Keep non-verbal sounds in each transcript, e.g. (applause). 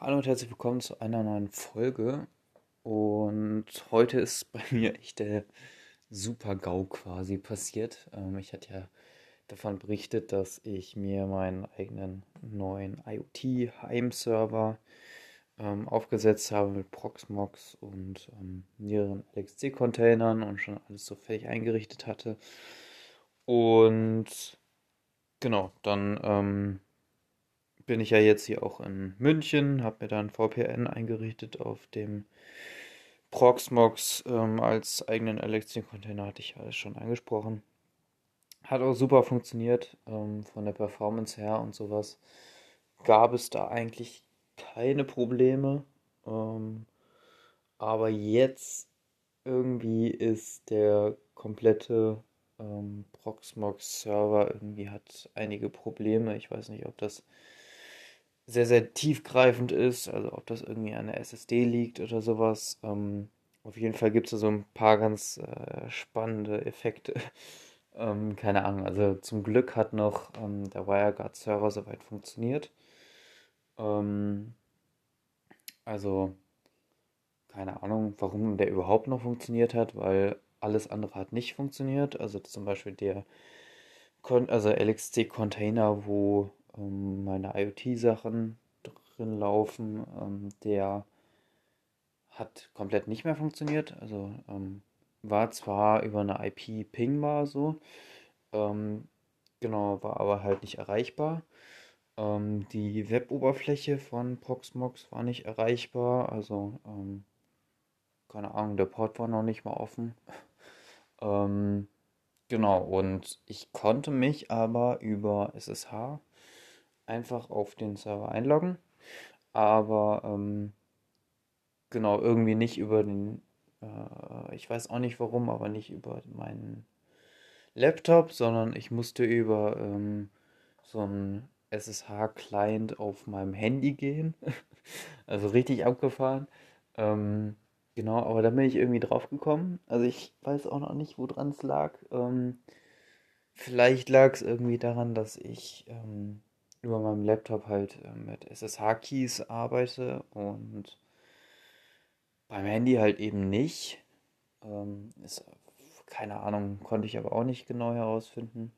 Hallo und herzlich willkommen zu einer neuen Folge. Und heute ist bei (laughs) mir echt der Super-GAU quasi passiert. Ähm, ich hatte ja davon berichtet, dass ich mir meinen eigenen neuen IoT-Heimserver ähm, aufgesetzt habe mit Proxmox und ähm, mehreren LXC-Containern und schon alles so fertig eingerichtet hatte. Und genau, dann ähm, bin ich ja jetzt hier auch in München, habe mir dann VPN eingerichtet auf dem Proxmox ähm, als eigenen LXC-Container, hatte ich alles schon angesprochen. Hat auch super funktioniert ähm, von der Performance her und sowas. Gab es da eigentlich keine Probleme. Ähm, aber jetzt irgendwie ist der komplette ähm, Proxmox-Server irgendwie hat einige Probleme. Ich weiß nicht, ob das sehr, sehr tiefgreifend ist, also ob das irgendwie an der SSD liegt oder sowas. Ähm, auf jeden Fall gibt es da so ein paar ganz äh, spannende Effekte. (laughs) ähm, keine Ahnung, also zum Glück hat noch ähm, der WireGuard-Server soweit funktioniert. Ähm, also, keine Ahnung, warum der überhaupt noch funktioniert hat, weil alles andere hat nicht funktioniert. Also zum Beispiel der also LXC-Container, wo ähm, meine IoT-Sachen drin laufen, ähm, der hat komplett nicht mehr funktioniert. Also ähm, war zwar über eine IP pingbar so, ähm, genau, war aber halt nicht erreichbar. Ähm, die Web-Oberfläche von Proxmox war nicht erreichbar, also ähm, keine Ahnung, der Port war noch nicht mal offen. (laughs) genau, und ich konnte mich aber über SSH einfach auf den Server einloggen, aber ähm, genau irgendwie nicht über den, äh, ich weiß auch nicht warum, aber nicht über meinen Laptop, sondern ich musste über ähm, so einen SSH-Client auf meinem Handy gehen. (laughs) also richtig abgefahren. Ähm, genau, aber da bin ich irgendwie drauf gekommen. Also ich weiß auch noch nicht, woran es lag. Ähm, vielleicht lag es irgendwie daran, dass ich ähm, über meinem Laptop halt äh, mit SSH-Keys arbeite und beim Handy halt eben nicht. Ähm, ist, keine Ahnung, konnte ich aber auch nicht genau herausfinden.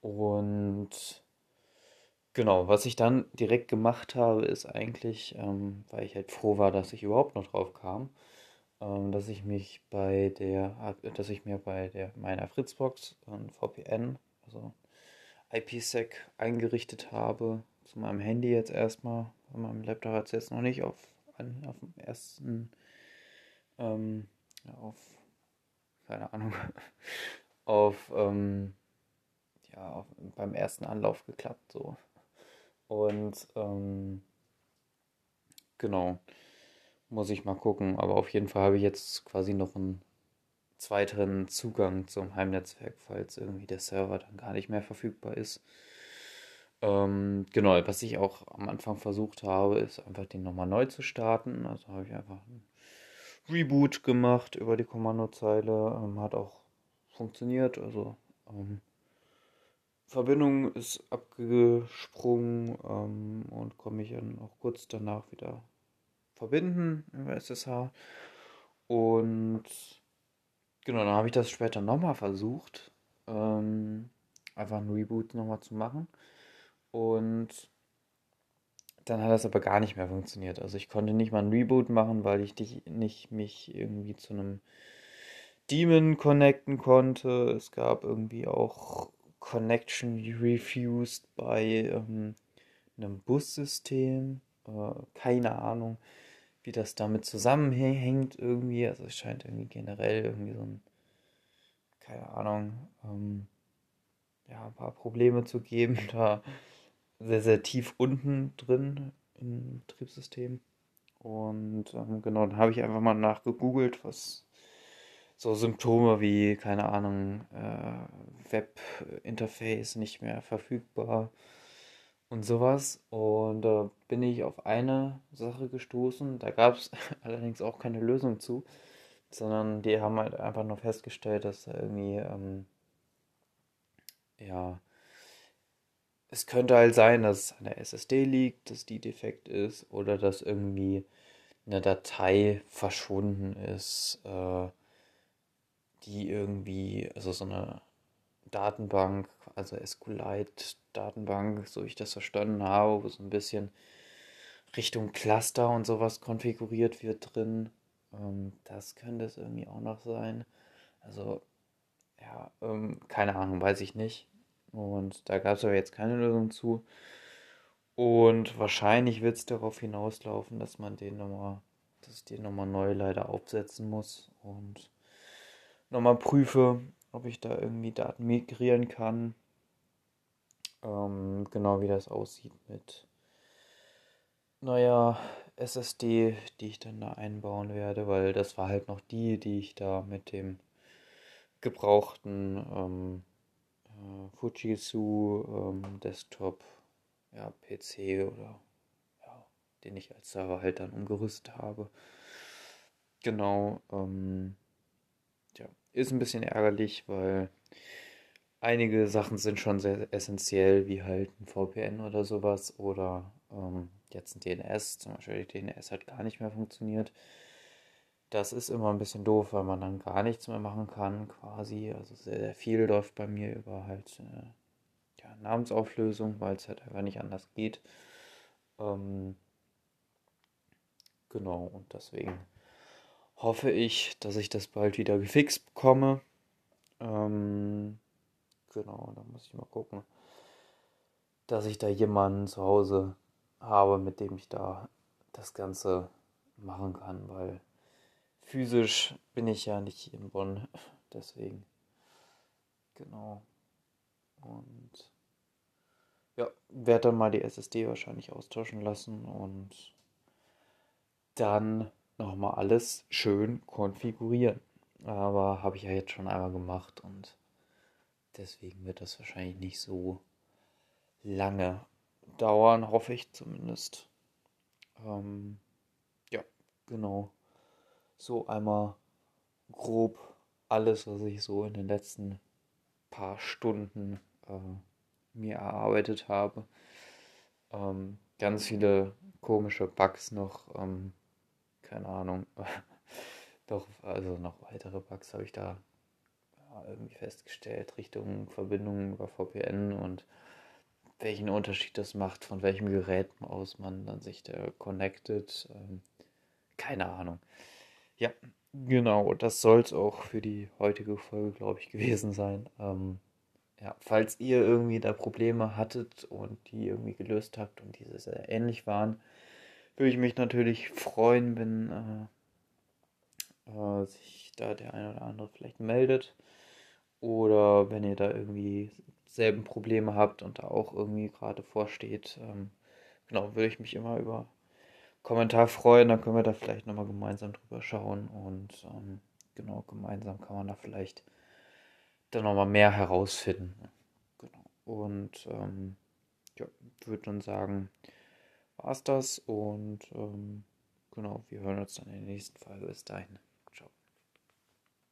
Und genau, was ich dann direkt gemacht habe, ist eigentlich, ähm, weil ich halt froh war, dass ich überhaupt noch drauf kam, ähm, dass ich mich bei der, dass ich mir bei der meiner Fritzbox ein VPN, also IPsec eingerichtet habe. Zu meinem Handy jetzt erstmal. Bei meinem Laptop hat es jetzt noch nicht auf, auf dem ersten, ähm, auf, keine Ahnung, (laughs) auf, ähm, ja, auf, beim ersten Anlauf geklappt, so. Und, ähm, genau, muss ich mal gucken. Aber auf jeden Fall habe ich jetzt quasi noch ein zweiteren Zugang zum Heimnetzwerk, falls irgendwie der Server dann gar nicht mehr verfügbar ist. Ähm, genau, was ich auch am Anfang versucht habe, ist einfach den nochmal neu zu starten. Also habe ich einfach einen Reboot gemacht über die Kommandozeile. Ähm, hat auch funktioniert. Also ähm, Verbindung ist abgesprungen ähm, und komme ich dann auch kurz danach wieder verbinden über SSH. Und Genau, dann habe ich das später nochmal versucht, ähm, einfach ein Reboot nochmal zu machen. Und dann hat das aber gar nicht mehr funktioniert. Also ich konnte nicht mal ein Reboot machen, weil ich dich nicht mich irgendwie zu einem Demon connecten konnte. Es gab irgendwie auch Connection refused bei ähm, einem Bussystem. Äh, keine Ahnung wie das damit zusammenhängt irgendwie. Also es scheint irgendwie generell irgendwie so ein, keine Ahnung, ähm, ja, ein paar Probleme zu geben, (laughs) da sehr, sehr tief unten drin im Betriebssystem. Und ähm, genau, dann habe ich einfach mal nachgegoogelt, was so Symptome wie, keine Ahnung, äh, Webinterface nicht mehr verfügbar, und sowas. Und da äh, bin ich auf eine Sache gestoßen. Da gab es (laughs) allerdings auch keine Lösung zu, sondern die haben halt einfach nur festgestellt, dass da irgendwie, ähm, ja, es könnte halt sein, dass es an der SSD liegt, dass die defekt ist oder dass irgendwie eine Datei verschwunden ist, äh, die irgendwie, also so eine Datenbank, also SQLite-Datenbank, so ich das verstanden habe, wo so ein bisschen Richtung Cluster und sowas konfiguriert wird drin. Ähm, das könnte es irgendwie auch noch sein. Also, ja, ähm, keine Ahnung, weiß ich nicht. Und da gab es aber jetzt keine Lösung zu. Und wahrscheinlich wird es darauf hinauslaufen, dass man den nochmal, dass ich den nochmal neu leider aufsetzen muss und nochmal prüfe, ob ich da irgendwie Daten migrieren kann. Ähm, genau wie das aussieht mit neuer SSD, die ich dann da einbauen werde, weil das war halt noch die, die ich da mit dem gebrauchten ähm, äh, Fujitsu ähm, Desktop, ja, PC oder ja, den ich als Server halt dann umgerüstet habe. Genau, ähm, ist ein bisschen ärgerlich, weil einige Sachen sind schon sehr essentiell, wie halt ein VPN oder sowas oder ähm, jetzt ein DNS, zum Beispiel die DNS hat gar nicht mehr funktioniert. Das ist immer ein bisschen doof, weil man dann gar nichts mehr machen kann, quasi. Also sehr, sehr viel läuft bei mir über halt äh, ja, Namensauflösung, weil es halt einfach nicht anders geht. Ähm, genau, und deswegen hoffe ich, dass ich das bald wieder gefixt bekomme. Ähm, genau, da muss ich mal gucken, dass ich da jemanden zu Hause habe, mit dem ich da das Ganze machen kann, weil physisch bin ich ja nicht in Bonn, (laughs) deswegen. Genau. Und ja, werde dann mal die SSD wahrscheinlich austauschen lassen und dann nochmal alles schön konfigurieren. Aber habe ich ja jetzt schon einmal gemacht und deswegen wird das wahrscheinlich nicht so lange dauern, hoffe ich zumindest. Ähm, ja, genau. So einmal grob alles, was ich so in den letzten paar Stunden äh, mir erarbeitet habe. Ähm, ganz viele komische Bugs noch. Ähm, keine Ahnung. (laughs) Doch, also noch weitere Bugs habe ich da irgendwie festgestellt, Richtung Verbindungen über VPN und welchen Unterschied das macht, von welchem Gerät aus man dann sich da connected. Ähm, keine Ahnung. Ja, genau, das soll es auch für die heutige Folge, glaube ich, (laughs) gewesen sein. Ähm, ja, falls ihr irgendwie da Probleme hattet und die irgendwie gelöst habt und diese sehr ähnlich waren, würde ich mich natürlich freuen, wenn äh, äh, sich da der eine oder andere vielleicht meldet. Oder wenn ihr da irgendwie selben Probleme habt und da auch irgendwie gerade vorsteht. Ähm, genau, würde ich mich immer über Kommentar freuen. Dann können wir da vielleicht nochmal gemeinsam drüber schauen. Und ähm, genau, gemeinsam kann man da vielleicht dann nochmal mehr herausfinden. Genau. Und ähm, ja, würde dann sagen, war es das und ähm, genau, wir hören uns dann in der nächsten Folge. Bis dahin.